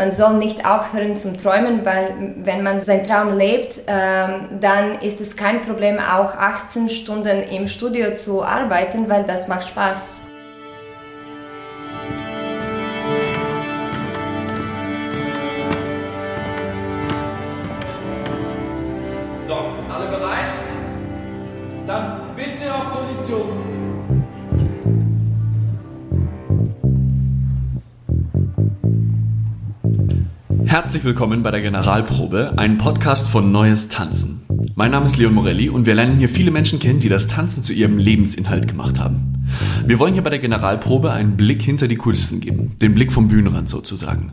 man soll nicht aufhören zum Träumen, weil wenn man seinen Traum lebt, ähm, dann ist es kein Problem, auch 18 Stunden im Studio zu arbeiten, weil das macht Spaß. Herzlich willkommen bei der Generalprobe, ein Podcast von Neues Tanzen. Mein Name ist Leon Morelli und wir lernen hier viele Menschen kennen, die das Tanzen zu ihrem Lebensinhalt gemacht haben. Wir wollen hier bei der Generalprobe einen Blick hinter die Kulissen geben, den Blick vom Bühnenrand sozusagen.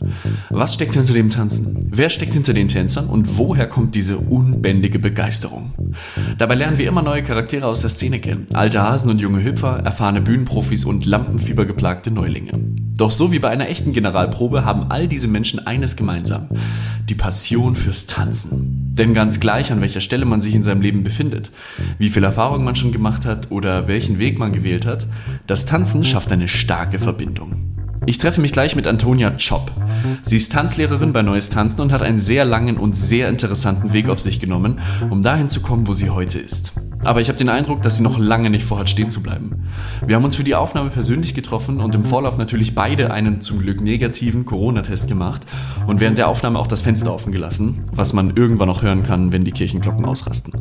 Was steckt hinter dem Tanzen? Wer steckt hinter den Tänzern und woher kommt diese unbändige Begeisterung? Dabei lernen wir immer neue Charaktere aus der Szene kennen, alte Hasen und junge Hüpfer, erfahrene Bühnenprofis und lampenfiebergeplagte Neulinge. Doch so wie bei einer echten Generalprobe haben all diese Menschen eines gemeinsam, die Passion fürs Tanzen. Denn ganz gleich, an welcher Stelle man sich in seinem Leben befindet, wie viel Erfahrung man schon gemacht hat oder welchen Weg man gewählt hat, das Tanzen schafft eine starke Verbindung. Ich treffe mich gleich mit Antonia Chop. Sie ist Tanzlehrerin bei Neues Tanzen und hat einen sehr langen und sehr interessanten Weg auf sich genommen, um dahin zu kommen, wo sie heute ist. Aber ich habe den Eindruck, dass sie noch lange nicht vorhat, stehen zu bleiben. Wir haben uns für die Aufnahme persönlich getroffen und im Vorlauf natürlich beide einen zum Glück negativen Corona-Test gemacht und während der Aufnahme auch das Fenster offen gelassen, was man irgendwann noch hören kann, wenn die Kirchenglocken ausrasten.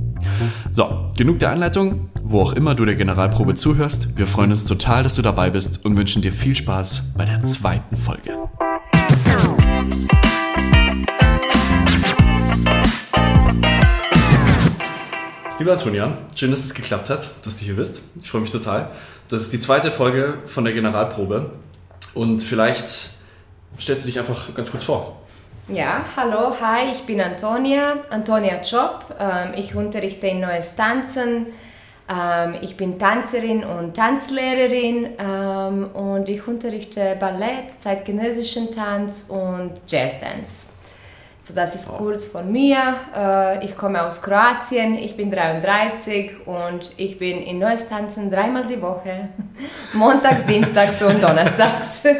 So, genug der Einleitung. Wo auch immer du der Generalprobe zuhörst, wir freuen uns total, dass du dabei bist und wünschen dir viel Spaß bei der zweiten Folge. Liebe Antonia, schön, dass es geklappt hat, dass du hier bist. Ich freue mich total. Das ist die zweite Folge von der Generalprobe. Und vielleicht stellst du dich einfach ganz kurz vor. Ja, hallo, hi, ich bin Antonia, Antonia Job. Ähm, ich unterrichte in Neues Tanzen. Ähm, ich bin Tanzerin und Tanzlehrerin ähm, und ich unterrichte Ballett, zeitgenössischen Tanz und Jazzdance. So, das ist kurz von mir. Äh, ich komme aus Kroatien, ich bin 33 und ich bin in Neues Tanzen dreimal die Woche. Montags, Dienstags und Donnerstags.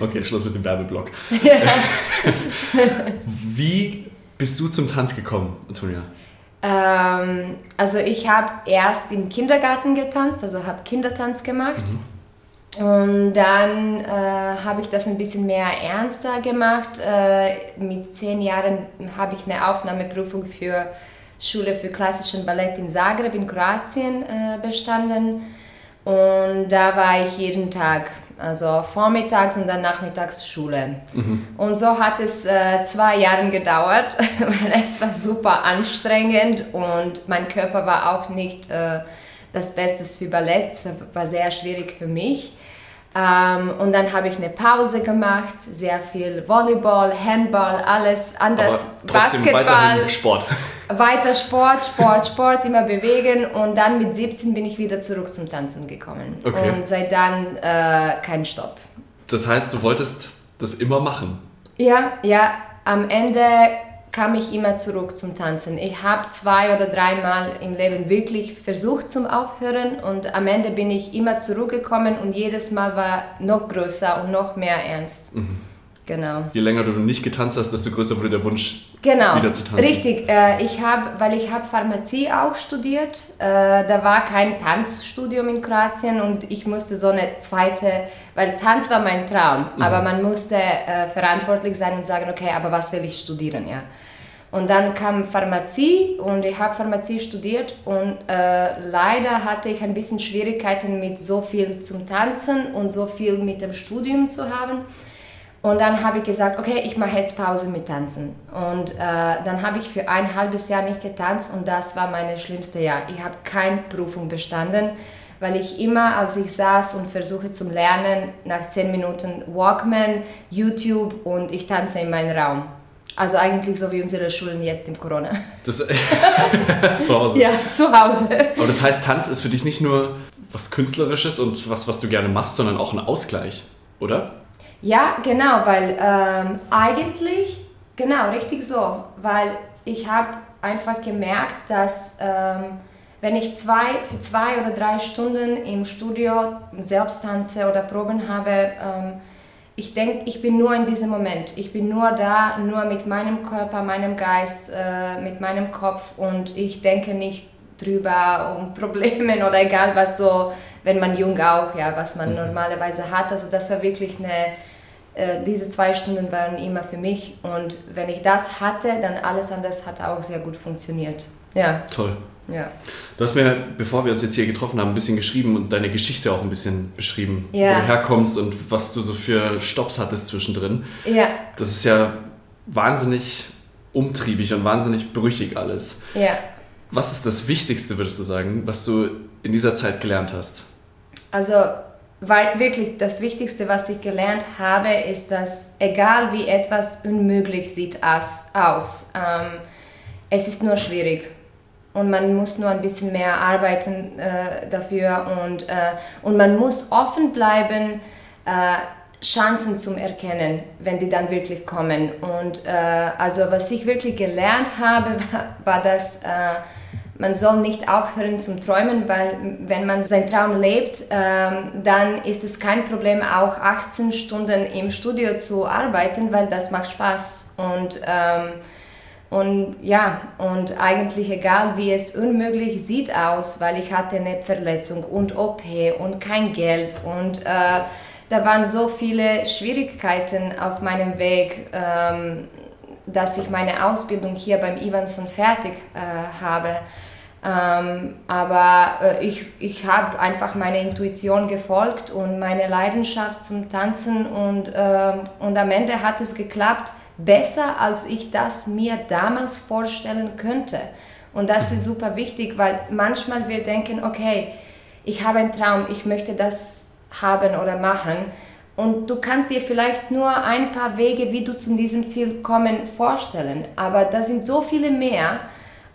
Okay, Schluss mit dem Werbeblock. Ja. Wie bist du zum Tanz gekommen, Antonia? Ähm, also ich habe erst im Kindergarten getanzt, also habe Kindertanz gemacht. Mhm. Und dann äh, habe ich das ein bisschen mehr ernster gemacht. Äh, mit zehn Jahren habe ich eine Aufnahmeprüfung für Schule für klassischen Ballett in Zagreb in Kroatien äh, bestanden. Und da war ich jeden Tag, also vormittags und dann nachmittags Schule. Mhm. Und so hat es äh, zwei Jahre gedauert, weil es war super anstrengend und mein Körper war auch nicht äh, das Beste für Ballett. Es war sehr schwierig für mich. Ähm, und dann habe ich eine Pause gemacht, sehr viel Volleyball, Handball, alles anders. Aber Basketball. Sport. Weiter Sport, Sport, Sport, immer bewegen. Und dann mit 17 bin ich wieder zurück zum Tanzen gekommen. Okay. Und seit dann äh, kein Stopp. Das heißt, du wolltest das immer machen? Ja, ja. Am Ende kam ich immer zurück zum Tanzen. Ich habe zwei oder dreimal im Leben wirklich versucht zum Aufhören und am Ende bin ich immer zurückgekommen und jedes Mal war noch größer und noch mehr ernst. Mhm. Genau. Je länger du nicht getanzt hast, desto größer wurde der Wunsch, genau. wieder zu tanzen. Richtig. Äh, ich habe, weil ich habe Pharmazie auch studiert. Äh, da war kein Tanzstudium in Kroatien und ich musste so eine zweite, weil Tanz war mein Traum, mhm. aber man musste äh, verantwortlich sein und sagen, okay, aber was will ich studieren, ja. Und dann kam Pharmazie und ich habe Pharmazie studiert und äh, leider hatte ich ein bisschen Schwierigkeiten mit so viel zum Tanzen und so viel mit dem Studium zu haben. Und dann habe ich gesagt, okay, ich mache jetzt Pause mit Tanzen. Und äh, dann habe ich für ein halbes Jahr nicht getanzt und das war mein schlimmste Jahr. Ich habe keine Prüfung bestanden, weil ich immer, als ich saß und versuche zu lernen, nach zehn Minuten Walkman, YouTube und ich tanze in meinen Raum. Also eigentlich so wie unsere Schulen jetzt im Corona. Das, zu Hause? Ja, zu Hause. Aber das heißt, Tanz ist für dich nicht nur was Künstlerisches und was, was du gerne machst, sondern auch ein Ausgleich, oder? Ja, genau, weil ähm, eigentlich, genau, richtig so, weil ich habe einfach gemerkt, dass ähm, wenn ich zwei, für zwei oder drei Stunden im Studio selbst tanze oder Proben habe, ähm, ich denke, ich bin nur in diesem Moment. Ich bin nur da, nur mit meinem Körper, meinem Geist, äh, mit meinem Kopf und ich denke nicht drüber um Probleme oder egal was so, wenn man jung auch, ja, was man mhm. normalerweise hat. Also das war wirklich eine, äh, diese zwei Stunden waren immer für mich und wenn ich das hatte, dann alles andere hat auch sehr gut funktioniert. Ja. Toll. Ja. Du hast mir, bevor wir uns jetzt hier getroffen haben, ein bisschen geschrieben und deine Geschichte auch ein bisschen beschrieben, ja. wo du herkommst und was du so für Stops hattest zwischendrin. Ja. Das ist ja wahnsinnig umtriebig und wahnsinnig brüchig alles. Ja. Was ist das Wichtigste, würdest du sagen, was du in dieser Zeit gelernt hast? Also, weil wirklich das Wichtigste, was ich gelernt habe, ist, dass egal wie etwas unmöglich sieht aus, ähm, es ist nur schwierig und man muss nur ein bisschen mehr arbeiten äh, dafür und, äh, und man muss offen bleiben, äh, Chancen zu erkennen, wenn die dann wirklich kommen. Und äh, also was ich wirklich gelernt habe, war, war dass äh, man soll nicht aufhören zum Träumen, weil wenn man seinen Traum lebt, ähm, dann ist es kein Problem, auch 18 Stunden im Studio zu arbeiten, weil das macht Spaß. Und ähm, und ja, und eigentlich egal wie es unmöglich sieht aus, weil ich hatte eine Verletzung und OP und kein Geld und äh, da waren so viele Schwierigkeiten auf meinem Weg, ähm, dass ich meine Ausbildung hier beim Ivanson fertig äh, habe. Ähm, aber äh, ich, ich habe einfach meiner Intuition gefolgt und meine Leidenschaft zum Tanzen und, äh, und am Ende hat es geklappt besser, als ich das mir damals vorstellen könnte. Und das ist super wichtig, weil manchmal wir denken, okay, ich habe einen Traum, ich möchte das haben oder machen. Und du kannst dir vielleicht nur ein paar Wege, wie du zu diesem Ziel kommen, vorstellen. Aber da sind so viele mehr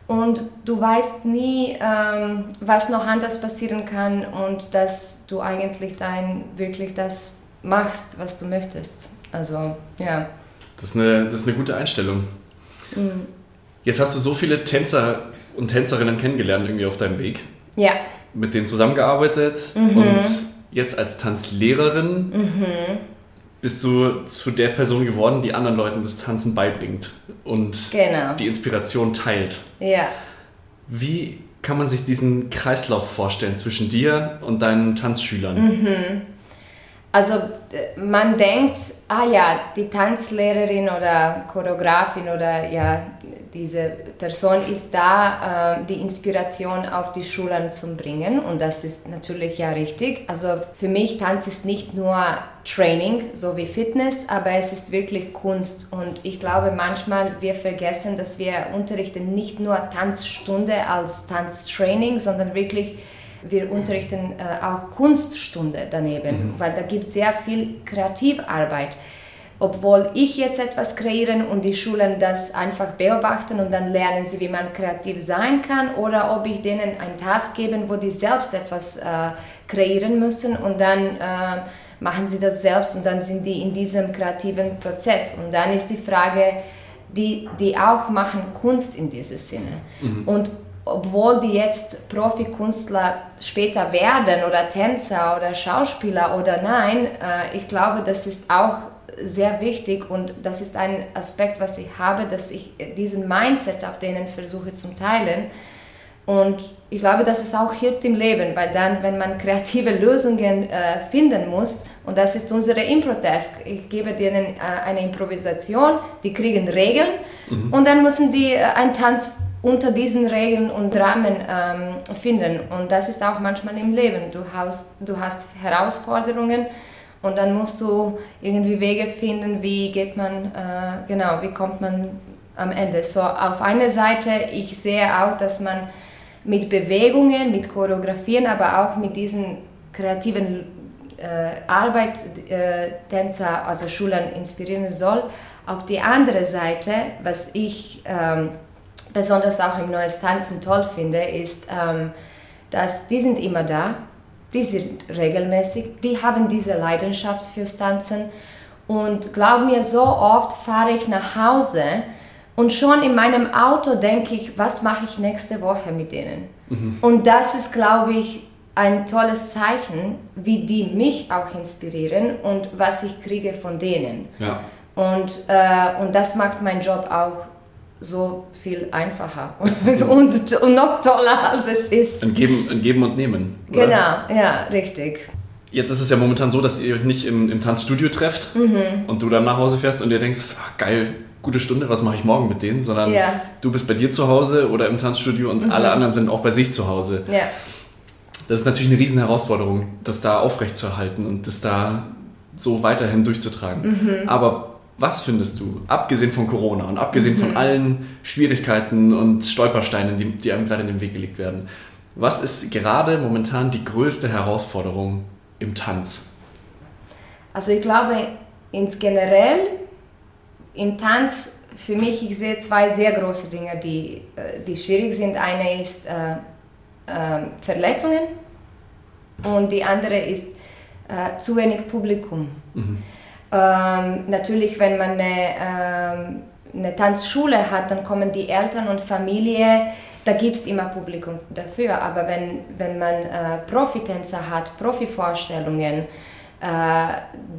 und du weißt nie, ähm, was noch anders passieren kann und dass du eigentlich dein, wirklich das machst, was du möchtest. Also, ja. Das ist eine, das ist eine gute Einstellung. Mhm. Jetzt hast du so viele Tänzer und Tänzerinnen kennengelernt irgendwie auf deinem Weg. Ja. Mit denen zusammengearbeitet mhm. und jetzt als Tanzlehrerin mhm. bist du zu der Person geworden, die anderen Leuten das Tanzen beibringt und genau. die Inspiration teilt. Ja. Wie kann man sich diesen Kreislauf vorstellen zwischen dir und deinen Tanzschülern? Mhm. Also äh, man denkt, ah ja, die Tanzlehrerin oder Choreografin oder ja, diese Person ist da, äh, die Inspiration auf die Schulen zu bringen und das ist natürlich ja richtig. Also für mich Tanz ist nicht nur Training, so wie Fitness, aber es ist wirklich Kunst und ich glaube manchmal wir vergessen, dass wir unterrichten nicht nur Tanzstunde als Tanztraining, sondern wirklich wir unterrichten äh, auch Kunststunde daneben, mhm. weil da gibt es sehr viel Kreativarbeit. Obwohl ich jetzt etwas kreieren und die Schulen das einfach beobachten und dann lernen sie, wie man kreativ sein kann, oder ob ich denen einen Task gebe, wo die selbst etwas äh, kreieren müssen und dann äh, machen sie das selbst und dann sind die in diesem kreativen Prozess. Und dann ist die Frage, die, die auch machen Kunst in diesem Sinne. Mhm. Und obwohl die jetzt Profikünstler später werden oder Tänzer oder Schauspieler oder nein, äh, ich glaube, das ist auch sehr wichtig und das ist ein Aspekt, was ich habe, dass ich diesen Mindset auf denen versuche zu teilen. Und ich glaube, dass es auch hilft im Leben, weil dann, wenn man kreative Lösungen äh, finden muss, und das ist unsere Impro-Task, ich gebe denen äh, eine Improvisation, die kriegen Regeln mhm. und dann müssen die einen Tanz unter diesen Regeln und Rahmen ähm, finden. Und das ist auch manchmal im Leben. Du hast, du hast Herausforderungen und dann musst du irgendwie Wege finden, wie geht man, äh, genau, wie kommt man am Ende. So, auf einer Seite, ich sehe auch, dass man mit Bewegungen, mit Choreografien, aber auch mit diesen kreativen äh, Arbeit äh, Tänzer, also Schulen inspirieren soll. Auf die andere Seite, was ich ähm, besonders auch im Neues Tanzen toll finde, ist, ähm, dass die sind immer da, die sind regelmäßig, die haben diese Leidenschaft fürs Tanzen und glaub mir, so oft fahre ich nach Hause und schon in meinem Auto denke ich, was mache ich nächste Woche mit denen? Mhm. Und das ist, glaube ich, ein tolles Zeichen, wie die mich auch inspirieren und was ich kriege von denen. Ja. Und, äh, und das macht meinen Job auch so viel einfacher und, und, und, noch toller, als es ist. Ein Geben, ein Geben und Nehmen. Oder? Genau, ja, richtig. Jetzt ist es ja momentan so, dass ihr euch nicht im, im Tanzstudio trefft mhm. und du dann nach Hause fährst und dir denkst, ach, geil, gute Stunde, was mache ich morgen mit denen, sondern ja. du bist bei dir zu Hause oder im Tanzstudio und mhm. alle anderen sind auch bei sich zu Hause. Ja. Das ist natürlich eine riesen Herausforderung, das da aufrechtzuerhalten und das da so weiterhin durchzutragen. Mhm. Aber was findest du, abgesehen von Corona und abgesehen mhm. von allen Schwierigkeiten und Stolpersteinen, die, die einem gerade in den Weg gelegt werden, was ist gerade momentan die größte Herausforderung im Tanz? Also ich glaube, ins generell im Tanz für mich, ich sehe zwei sehr große Dinge, die, äh, die schwierig sind. Eine ist äh, äh, Verletzungen und die andere ist äh, zu wenig Publikum. Mhm. Ähm, natürlich, wenn man eine, ähm, eine Tanzschule hat, dann kommen die Eltern und Familie da gibt es immer Publikum dafür, aber wenn, wenn man äh, Profitänzer hat, Profivorstellungen, äh,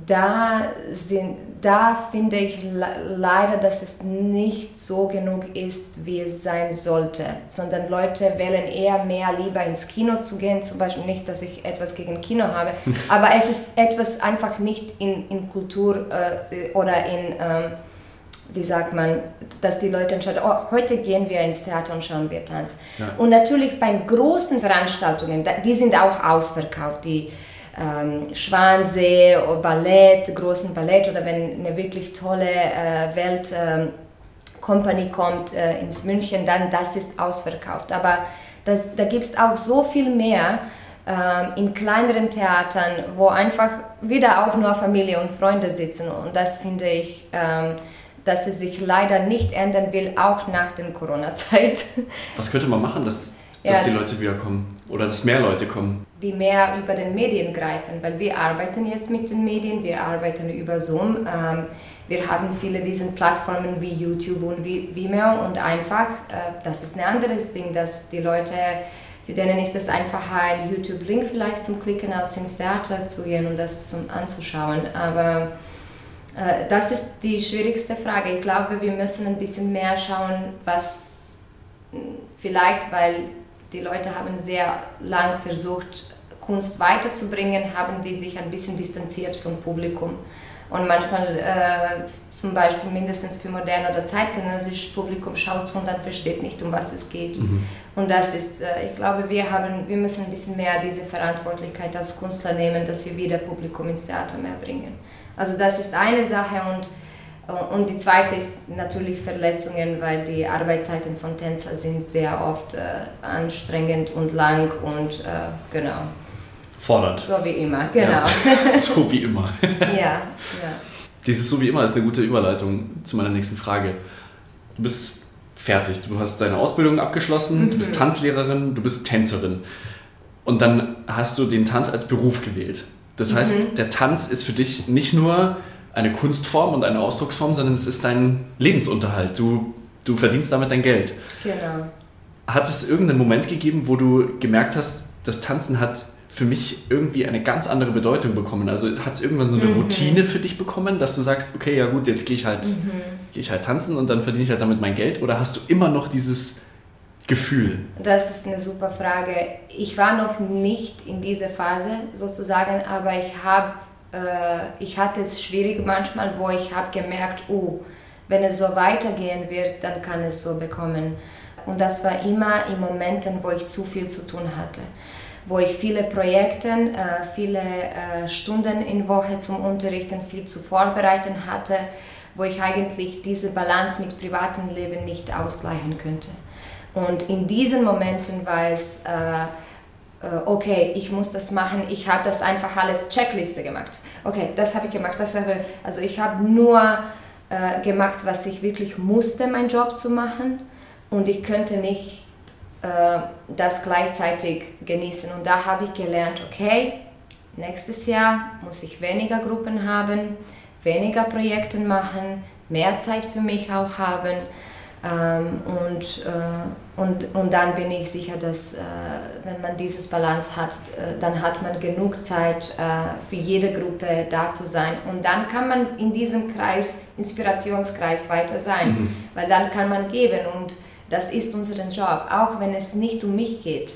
da, sind, da finde ich leider, dass es nicht so genug ist, wie es sein sollte, sondern Leute wählen eher mehr lieber ins Kino zu gehen, zum Beispiel nicht, dass ich etwas gegen Kino habe, aber es ist etwas einfach nicht in, in Kultur äh, oder in... Ähm, wie sagt man, dass die Leute entscheiden, oh, heute gehen wir ins Theater und schauen wir Tanz. Ja. Und natürlich bei großen Veranstaltungen, die sind auch ausverkauft, die ähm, Schwansee, Ballett, großen Ballett oder wenn eine wirklich tolle äh, Welt... Company kommt äh, ins München, dann das ist ausverkauft. Aber das, da gibt es auch so viel mehr ähm, in kleineren Theatern, wo einfach wieder auch nur Familie und Freunde sitzen. Und das finde ich ähm, dass es sich leider nicht ändern will, auch nach der Corona-Zeit. Was könnte man machen, dass, dass ja, die Leute wiederkommen oder dass mehr Leute kommen? Die mehr über den Medien greifen, weil wir arbeiten jetzt mit den Medien, wir arbeiten über Zoom. Ähm, wir haben viele dieser Plattformen wie YouTube und Vimeo und einfach, äh, das ist ein anderes Ding, dass die Leute, für denen ist es einfacher, ein YouTube-Link vielleicht zum Klicken, als ins Theater zu gehen und das zum anzuschauen. Aber äh, das ist die schwierigste Frage. Ich glaube, wir müssen ein bisschen mehr schauen, was vielleicht, weil die Leute haben sehr lang versucht, Kunst weiterzubringen, haben die sich ein bisschen distanziert vom Publikum. Und manchmal, äh, zum Beispiel mindestens für moderne oder zeitgenössisches Publikum, schaut es und dann versteht nicht, um was es geht. Mhm. Und das ist, äh, ich glaube, wir, haben, wir müssen ein bisschen mehr diese Verantwortlichkeit als Künstler nehmen, dass wir wieder Publikum ins Theater mehr bringen. Also das ist eine Sache und, und die zweite ist natürlich Verletzungen, weil die Arbeitszeiten von Tänzer sind sehr oft äh, anstrengend und lang und äh, genau. Fordernd. So wie immer, genau. Ja. so wie immer. ja, ja. Dieses so wie immer ist eine gute Überleitung zu meiner nächsten Frage. Du bist fertig, du hast deine Ausbildung abgeschlossen, mhm. du bist mhm. Tanzlehrerin, du bist Tänzerin. Und dann hast du den Tanz als Beruf gewählt. Das heißt, mhm. der Tanz ist für dich nicht nur eine Kunstform und eine Ausdrucksform, sondern es ist dein Lebensunterhalt. Du, du verdienst damit dein Geld. Genau. Hat es irgendeinen Moment gegeben, wo du gemerkt hast, das Tanzen hat für mich irgendwie eine ganz andere Bedeutung bekommen? Also hat es irgendwann so eine mhm. Routine für dich bekommen, dass du sagst, okay, ja gut, jetzt gehe ich halt, mhm. gehe ich halt tanzen und dann verdiene ich halt damit mein Geld? Oder hast du immer noch dieses Gefühl? Das ist eine super Frage. Ich war noch nicht in dieser Phase sozusagen, aber ich habe, äh, ich hatte es schwierig manchmal, wo ich habe gemerkt, oh, wenn es so weitergehen wird, dann kann es so bekommen. Und das war immer in Momenten, wo ich zu viel zu tun hatte, wo ich viele Projekte, äh, viele äh, Stunden in Woche zum Unterrichten, viel zu vorbereiten hatte, wo ich eigentlich diese Balance mit privatem Leben nicht ausgleichen könnte. Und in diesen Momenten war es, äh, okay, ich muss das machen, ich habe das einfach alles Checkliste gemacht. Okay, das habe ich gemacht, das habe also ich habe nur äh, gemacht, was ich wirklich musste, meinen Job zu machen und ich könnte nicht äh, das gleichzeitig genießen. Und da habe ich gelernt, okay, nächstes Jahr muss ich weniger Gruppen haben, weniger Projekte machen, mehr Zeit für mich auch haben Ähm, und, äh, und, und dann bin ich sicher, dass äh, wenn man dieses Balance hat, äh, dann hat man genug Zeit äh, für jede Gruppe da zu sein. Und dann kann man in diesem Kreis, Inspirationskreis weiter sein, mhm. weil dann kann man geben und das ist unser Job, auch wenn es nicht um mich geht.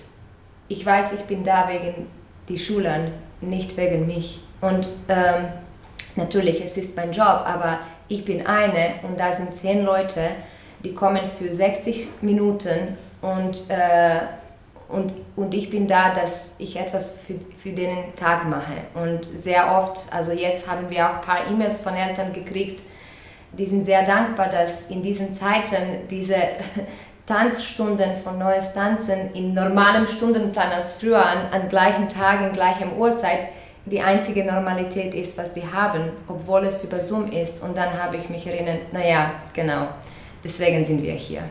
Ich weiß, ich bin da wegen die Schülern, nicht wegen mich. Und ähm, natürlich, es ist mein Job, aber ich bin eine und da sind zehn Leute, die kommen für 60 Minuten und, äh, und, und ich bin da, dass ich etwas für, für den Tag mache. Und sehr oft, also jetzt haben wir auch ein paar E-Mails von Eltern gekriegt, die sind sehr dankbar, dass in diesen Zeiten diese Tanzstunden von Neues Tanzen in normalem Stundenplan als früher an, an gleichen Tagen, gleichem Uhrzeit die einzige Normalität ist, was die haben, obwohl es über Zoom ist. Und dann habe ich mich erinnert, naja, genau, deswegen sind wir hier.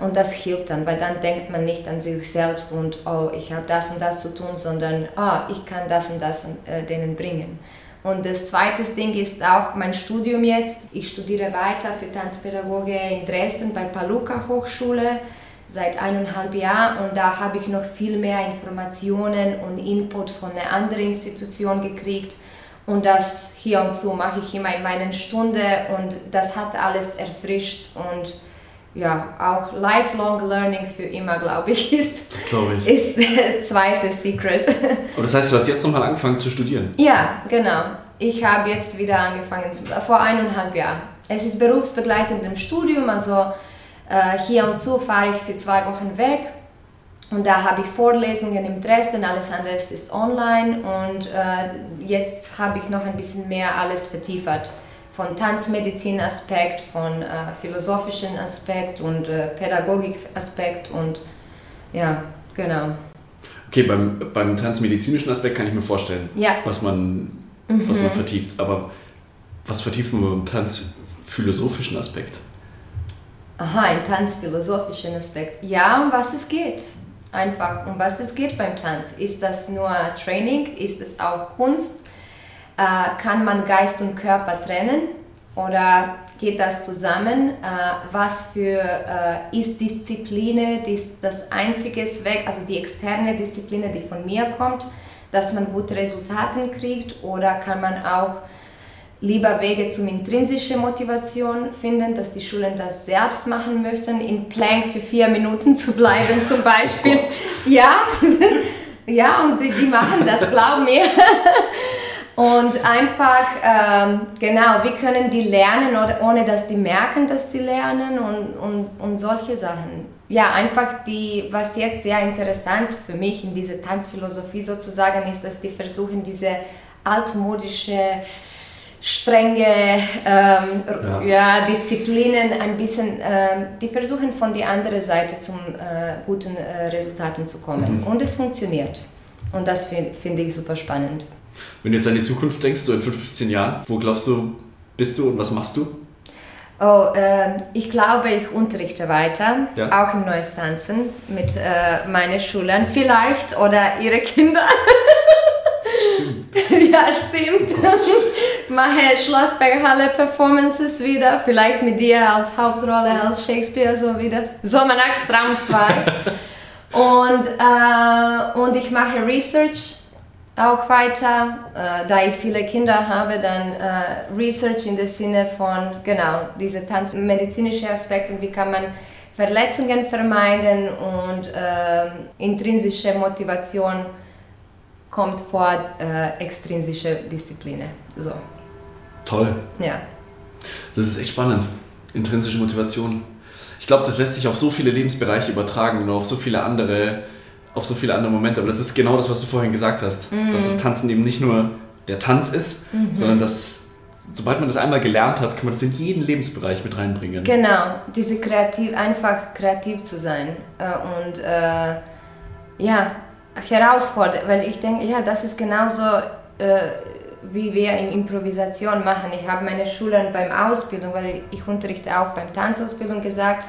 Und das hilft dann, weil dann denkt man nicht an sich selbst und, oh, ich habe das und das zu tun, sondern, ah, oh, ich kann das und das äh, denen bringen. Und das zweite Ding ist auch mein Studium jetzt. Ich studiere weiter für Tanzpädagoge in Dresden bei Paluca Hochschule seit eineinhalb Jahren und da habe ich noch viel mehr Informationen und Input von einer anderen Institution gekriegt und das hier und so mache ich immer in meinen Stunden und das hat alles erfrischt und ja, auch lifelong learning für immer, glaube ich, ist, das glaube ich. ist der zweite Secret. Und das heißt, du hast jetzt nochmal angefangen zu studieren? Ja, genau. Ich habe jetzt wieder angefangen, zu, vor eineinhalb Jahren. Es ist berufsbegleitend im Studium, also äh, hier und so fahre ich für zwei Wochen weg und da habe ich Vorlesungen in Dresden, alles andere ist online und äh, jetzt habe ich noch ein bisschen mehr alles vertiefert. Von Tanzmedizin-Aspekt, von äh, philosophischen Aspekt und äh, Pädagogik-Aspekt und ja, genau. Okay, beim, beim tanzmedizinischen Aspekt kann ich mir vorstellen, ja. was, man, mhm. was man vertieft. Aber was vertieft man beim tanzphilosophischen Aspekt? Aha, ein tanzphilosophischen Aspekt. Ja, um was es geht. Einfach, um was es geht beim Tanz. Ist das nur Training? Ist es auch Kunst? Äh, kann man Geist und Körper trennen? Oder geht das zusammen? Äh, was für äh, ist Disziplin das einzige Weg, also die externe Disziplin, die von mir kommt, dass man gute Resultate kriegt? Oder kann man auch lieber Wege zum intrinsischen Motivation finden, dass die Schulen das selbst machen möchten, in Plank für vier Minuten zu bleiben zum Beispiel. Oh ja, ja, und die, die machen das, glaub mir. Und einfach, ähm, genau, wie können die lernen, oder, ohne dass die merken, dass sie lernen und, und, und solche Sachen. Ja, einfach die, was jetzt sehr interessant für mich in dieser Tanzphilosophie sozusagen ist, dass die versuchen, diese altmodische strenge ähm, ja. ja. Disziplinen ein bisschen, äh, die versuchen von der anderen Seite zum äh, guten äh, Resultaten zu kommen. Mhm. Und es funktioniert. Und das finde find ich super spannend. Wenn du jetzt an die Zukunft denkst, so in fünf bis zehn Jahren, wo glaubst du, bist du und was machst du? Oh, äh, ich glaube, ich unterrichte weiter, ja. auch im Neues Tanzen mit äh, meinen Schülern vielleicht oder ihre Kinder. Stimmt. ja, stimmt. Oh Mache Schlossberghalle Performances wieder, vielleicht mit dir als Hauptrolle, als Shakespeare so wieder. Sommernachtstraum 2. und, äh, und ich mache Research auch weiter. Äh, da ich viele Kinder habe, dann äh, Research in dem Sinne von, genau, diese tanzmedizinische Aspekte, wie kann man Verletzungen vermeiden und äh, intrinsische Motivation kommt vor äh, extrinsische Disziplin. So. Toll. Ja. Das ist echt spannend. Intrinsische Motivation. Ich glaube, das lässt sich auf so viele Lebensbereiche übertragen und auf so viele andere, auf so viele andere Momente. Aber das ist genau das, was du vorhin gesagt hast. Mhm. Dass das Tanzen eben nicht nur der Tanz ist, mhm. sondern dass sobald man das einmal gelernt hat, kann man das in jeden Lebensbereich mit reinbringen. Genau, diese kreativ, einfach kreativ zu sein äh, und äh, ja, herausfordert, weil ich denke, ja, das ist genauso, äh, wie wir in Improvisation machen. Ich habe meine Schülern beim Ausbildung, weil ich unterrichte auch beim Tanzausbildung gesagt,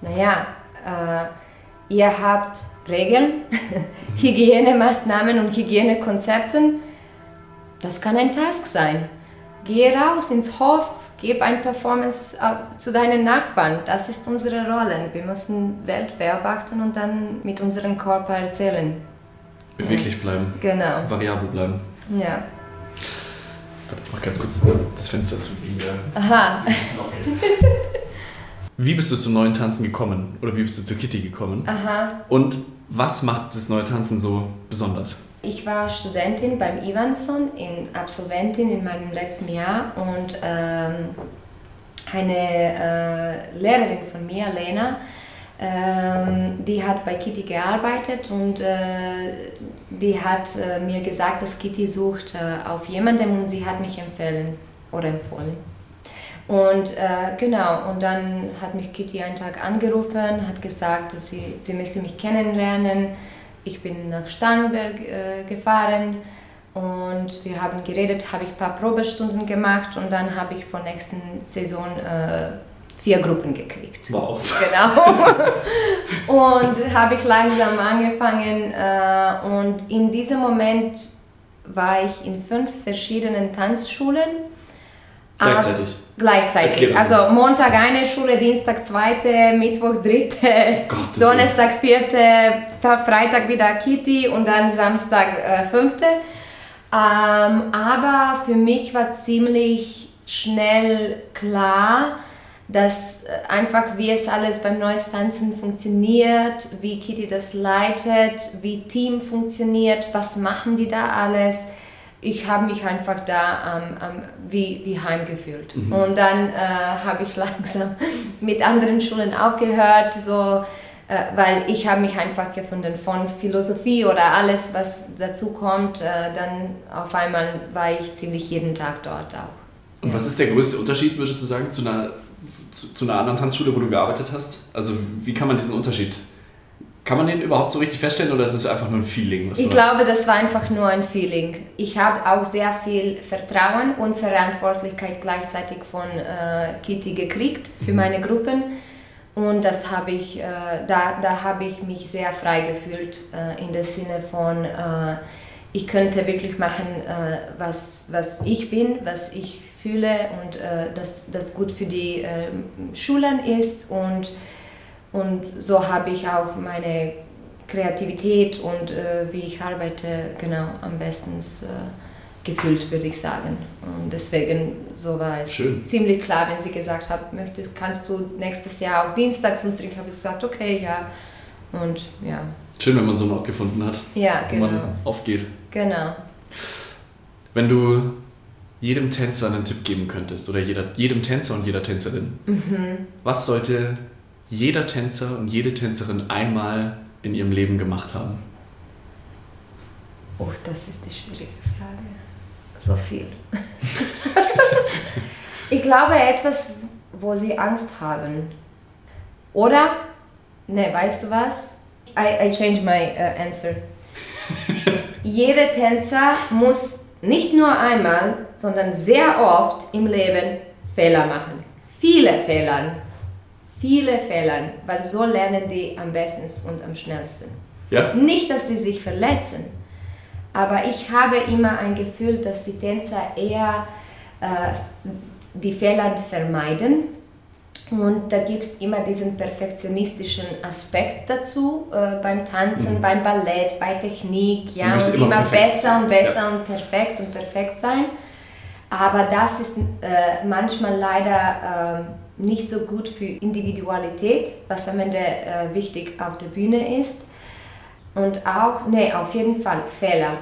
naja, äh, ihr habt Regeln, Hygienemaßnahmen und Hygienekonzepte. Das kann ein Task sein. Geh raus ins Hof, gib ein Performance äh, zu deinen Nachbarn. Das ist unsere Rolle. Wir müssen Welt beobachten und dann mit unserem Körper erzählen. Beweglich bleiben. Genau. Variabel bleiben. Ja. Warte, mach ganz kurz das Fenster zu der. Aha. Wie bist du zum neuen Tanzen gekommen? Oder wie bist du zu Kitty gekommen? Aha. Und was macht das neue Tanzen so besonders? Ich war Studentin beim Ivanson, in Absolventin in meinem letzten Jahr und ähm, eine äh, Lehrerin von mir, Lena, ähm, die hat bei Kitty gearbeitet und äh, die hat äh, mir gesagt, dass Kitty sucht äh, auf jemanden und sie hat mich empfehlen oder empfohlen. Und äh, genau, und dann hat mich Kitty einen Tag angerufen, hat gesagt, dass sie, sie möchte mich kennenlernen. Ich bin nach Starnberg äh, gefahren und wir haben geredet, habe ich ein paar Probestunden gemacht und dann habe ich vor nächsten Saison äh, vier Gruppen gekriegt. Wow. Genau. und habe ich langsam angefangen äh, und in diesem Moment war ich in fünf verschiedenen Tanzschulen. Gleichzeitig. Gleichzeitig. Also Montag eine Schule, Dienstag zweite, Mittwoch dritte, Gottes Donnerstag vierte, Freitag wieder Kitty und dann Samstag äh, fünfte. Ähm, aber für mich war ziemlich schnell klar, dass äh, einfach wie es alles beim Neues Tanzen funktioniert, wie Kitty das leitet, wie Team funktioniert, was machen die da alles ich habe mich einfach da ähm, ähm, wie, wie heim gefühlt. Mhm. Und dann äh, habe ich langsam mit anderen Schulen aufgehört, so, äh, weil ich habe mich einfach gefunden von Philosophie oder alles, was dazu kommt, äh, dann auf einmal war ich ziemlich jeden Tag dort auch. Und ja. was ist der größte Unterschied, würdest du sagen, zu einer, zu, zu einer anderen Tanzschule, wo du gearbeitet hast? Also wie kann man diesen Unterschied kann man den überhaupt so richtig feststellen oder ist es einfach nur ein Feeling? ich glaube, das war einfach nur ein Feeling. Ich habe auch sehr viel Vertrauen und Verantwortlichkeit gleichzeitig von äh, Kitty gekriegt für mhm. meine Gruppen. Und das habe ich, äh, da, da habe ich mich sehr frei gefühlt äh, in dem Sinne von, äh, ich könnte wirklich machen, äh, was, was ich bin, was ich fühle und äh, dass das gut für die Schulen ist und und so habe ich auch meine Kreativität und äh, wie ich arbeite genau am besten äh, gefühlt, würde ich sagen. Und deswegen so war es Schön. ziemlich klar, wenn sie gesagt hat, möchtest, kannst du nächstes Jahr auch dienstags und ich habe gesagt, okay, ja. Und ja. Schön, wenn man so einen Ort gefunden hat, ja, genau. wo man aufgeht. Genau. Wenn du jedem Tänzer einen Tipp geben könntest oder jeder, jedem Tänzer und jeder Tänzerin, mhm. was sollte jeder Tänzer und jede Tänzerin einmal in ihrem Leben gemacht haben? Oh, das ist die schwierige Frage. So viel. ich glaube etwas, wo sie Angst haben. Oder, ne, weißt du was? I, I change my uh, answer. Jeder Tänzer muss nicht nur einmal, sondern sehr oft im Leben Fehler machen. Viele Fehler viele Fehler, weil so lernen die am besten und am schnellsten. Ja. Nicht, dass sie sich verletzen, aber ich habe immer ein Gefühl, dass die Tänzer eher äh, die Fehler vermeiden. Und da gibt es immer diesen perfektionistischen Aspekt dazu äh, beim Tanzen, mhm. beim Ballett, bei Technik, ja, und immer, immer besser und besser ja. und perfekt und perfekt sein. Aber das ist äh, manchmal leider ähm, nicht so gut für Individualität, was am Ende äh, wichtig auf der Bühne ist. Und auch, nee, auf jeden Fall Fehler.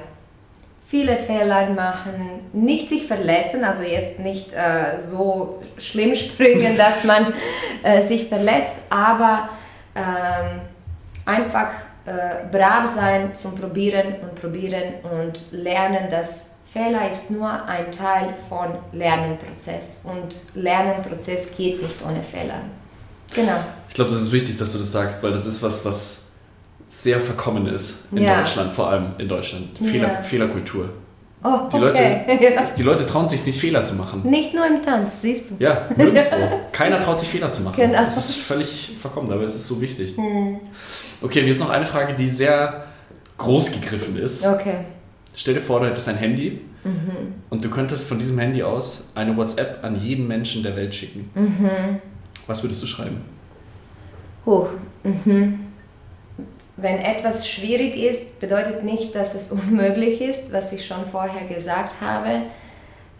Viele Fehler machen, nicht sich verletzen, also jetzt nicht äh, so schlimm springen, dass man äh, sich verletzt, aber ähm, einfach äh, brav sein zum Probieren und Probieren und lernen, dass Fehler ist nur ein Teil von Lernenprozess und Lernenprozess geht nicht ohne Fehler. Genau. Ich glaube, das ist wichtig, dass du das sagst, weil das ist was, was sehr verkommen ist in ja. Deutschland, vor allem in Deutschland. Fehler, ja. Fehlerkultur. Oh, die, okay. Leute, die Leute trauen sich nicht, Fehler zu machen. Nicht nur im Tanz, siehst du. Ja, nirgendwo. Keiner traut sich, Fehler zu machen. Genau. Das ist völlig verkommen, aber es ist so wichtig. Hm. Okay, und jetzt noch eine Frage, die sehr groß gegriffen ist. Okay. Stell dir vor, du hättest ein Handy Mhm. Und du könntest von diesem Handy aus eine WhatsApp an jeden Menschen der Welt schicken. Mhm. Was würdest du schreiben? Huh. Mhm. Wenn etwas schwierig ist, bedeutet nicht, dass es unmöglich ist, was ich schon vorher gesagt habe.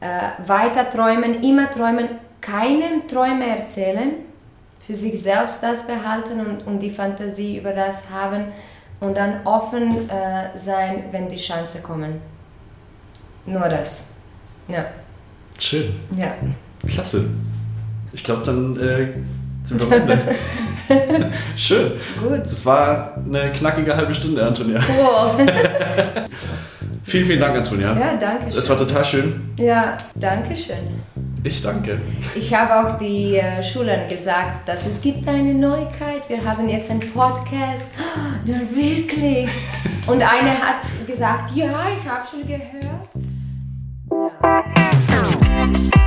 Äh, weiter träumen, immer träumen, keinem Träume erzählen, für sich selbst das behalten und, und die Fantasie über das haben und dann offen äh, sein, wenn die Chance kommen. Nur das. Ja. Schön. Ja. Klasse. Ich glaube, dann äh, sind wir Ende. Schön. Gut. Das war eine knackige halbe Stunde, Antonia. Wow. vielen, vielen Dank, Antonia. Ja, danke schön. Es war total schön. Ja, danke schön. Ich danke. Ich habe auch die äh, Schülern gesagt, dass es gibt eine Neuigkeit. Wir haben jetzt einen Podcast. Oh, wirklich? Und eine hat gesagt, ja, ich habe schon gehört. Ja.